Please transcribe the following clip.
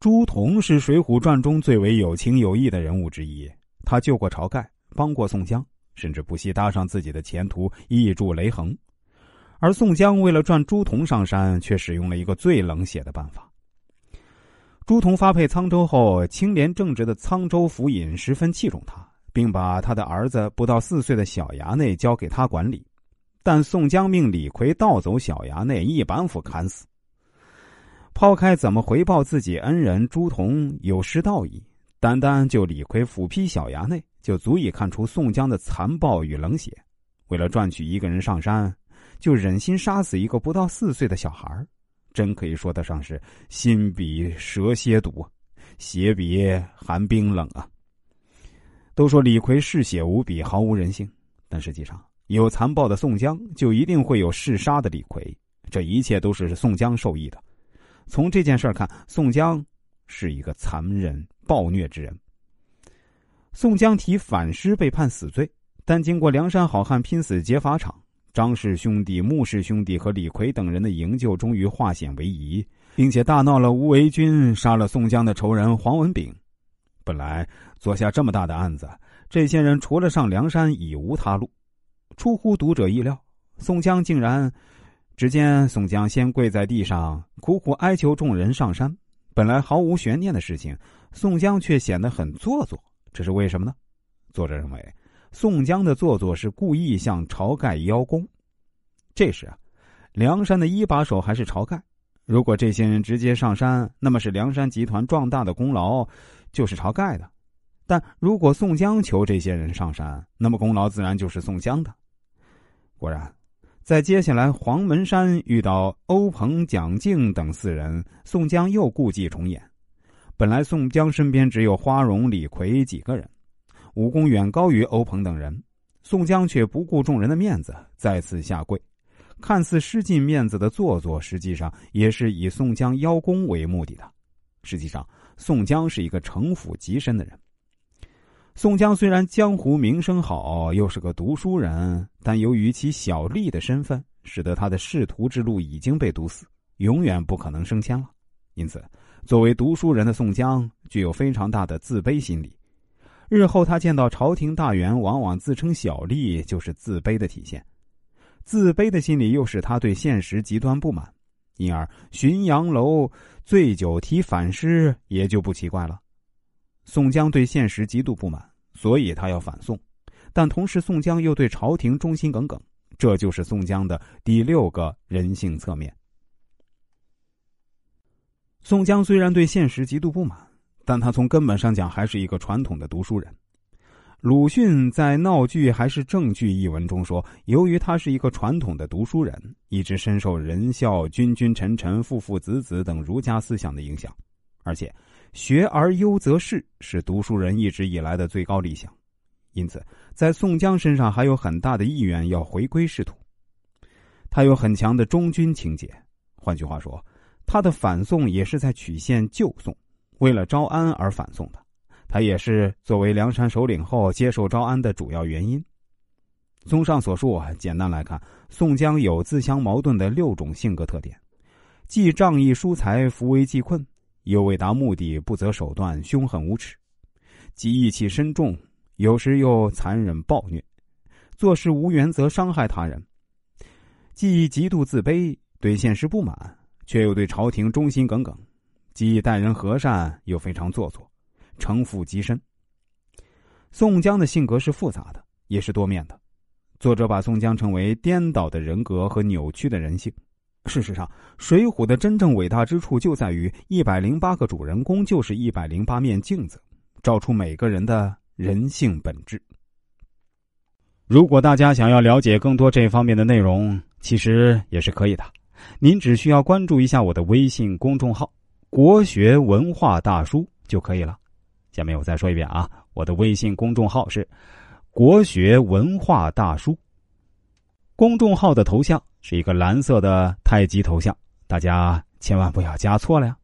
朱仝是《水浒传》中最为有情有义的人物之一，他救过晁盖，帮过宋江，甚至不惜搭上自己的前途，义助雷横。而宋江为了赚朱仝上山，却使用了一个最冷血的办法。朱仝发配沧州后，清廉正直的沧州府尹十分器重他，并把他的儿子不到四岁的小衙内交给他管理。但宋江命李逵盗走小衙内，一板斧砍死。抛开怎么回报自己恩人，朱仝有失道义，单单就李逵斧劈小衙内，就足以看出宋江的残暴与冷血。为了赚取一个人上山，就忍心杀死一个不到四岁的小孩真可以说得上是心比蛇蝎毒，血比寒冰冷啊！都说李逵嗜血无比，毫无人性，但实际上。有残暴的宋江，就一定会有嗜杀的李逵。这一切都是宋江受益的。从这件事看，宋江是一个残忍暴虐之人。宋江提反诗被判死罪，但经过梁山好汉拼死劫法场，张氏兄弟、穆氏兄弟和李逵等人的营救，终于化险为夷，并且大闹了吴为军，杀了宋江的仇人黄文炳。本来做下这么大的案子，这些人除了上梁山，已无他路。出乎读者意料，宋江竟然，只见宋江先跪在地上，苦苦哀求众人上山。本来毫无悬念的事情，宋江却显得很做作，这是为什么呢？作者认为，宋江的做作是故意向晁盖邀功。这时啊，梁山的一把手还是晁盖。如果这些人直接上山，那么是梁山集团壮大的功劳，就是晁盖的；但如果宋江求这些人上山，那么功劳自然就是宋江的。果然，在接下来黄门山遇到欧鹏、蒋敬等四人，宋江又故伎重演。本来宋江身边只有花荣、李逵几个人，武功远高于欧鹏等人，宋江却不顾众人的面子，再次下跪，看似失尽面子的做作，实际上也是以宋江邀功为目的的。实际上，宋江是一个城府极深的人。宋江虽然江湖名声好，又是个读书人，但由于其小吏的身份，使得他的仕途之路已经被堵死，永远不可能升迁了。因此，作为读书人的宋江具有非常大的自卑心理。日后他见到朝廷大员往往自称小吏，就是自卑的体现。自卑的心理又使他对现实极端不满，因而浔阳楼醉酒提反诗也就不奇怪了。宋江对现实极度不满。所以他要反宋，但同时宋江又对朝廷忠心耿耿，这就是宋江的第六个人性侧面。宋江虽然对现实极度不满，但他从根本上讲还是一个传统的读书人。鲁迅在《闹剧还是正剧》一文中说：“由于他是一个传统的读书人，一直深受仁孝、君君臣臣、父父子子等儒家思想的影响，而且。”学而优则仕是读书人一直以来的最高理想，因此在宋江身上还有很大的意愿要回归仕途。他有很强的忠君情结，换句话说，他的反宋也是在曲线救宋，为了招安而反宋的。他也是作为梁山首领后接受招安的主要原因。综上所述，简单来看，宋江有自相矛盾的六种性格特点，既仗义疏财、扶危济困。又为达目的不择手段、凶狠无耻，既义气深重，有时又残忍暴虐，做事无原则，伤害他人；既极度自卑，对现实不满，却又对朝廷忠心耿耿；既待人和善，又非常做作，城府极深。宋江的性格是复杂的，也是多面的。作者把宋江称为颠倒的人格和扭曲的人性。事实上，《水浒》的真正伟大之处就在于一百零八个主人公就是一百零八面镜子，照出每个人的人性本质。如果大家想要了解更多这方面的内容，其实也是可以的。您只需要关注一下我的微信公众号“国学文化大叔”就可以了。下面我再说一遍啊，我的微信公众号是“国学文化大叔”，公众号的头像。是一个蓝色的太极头像，大家千万不要加错了呀。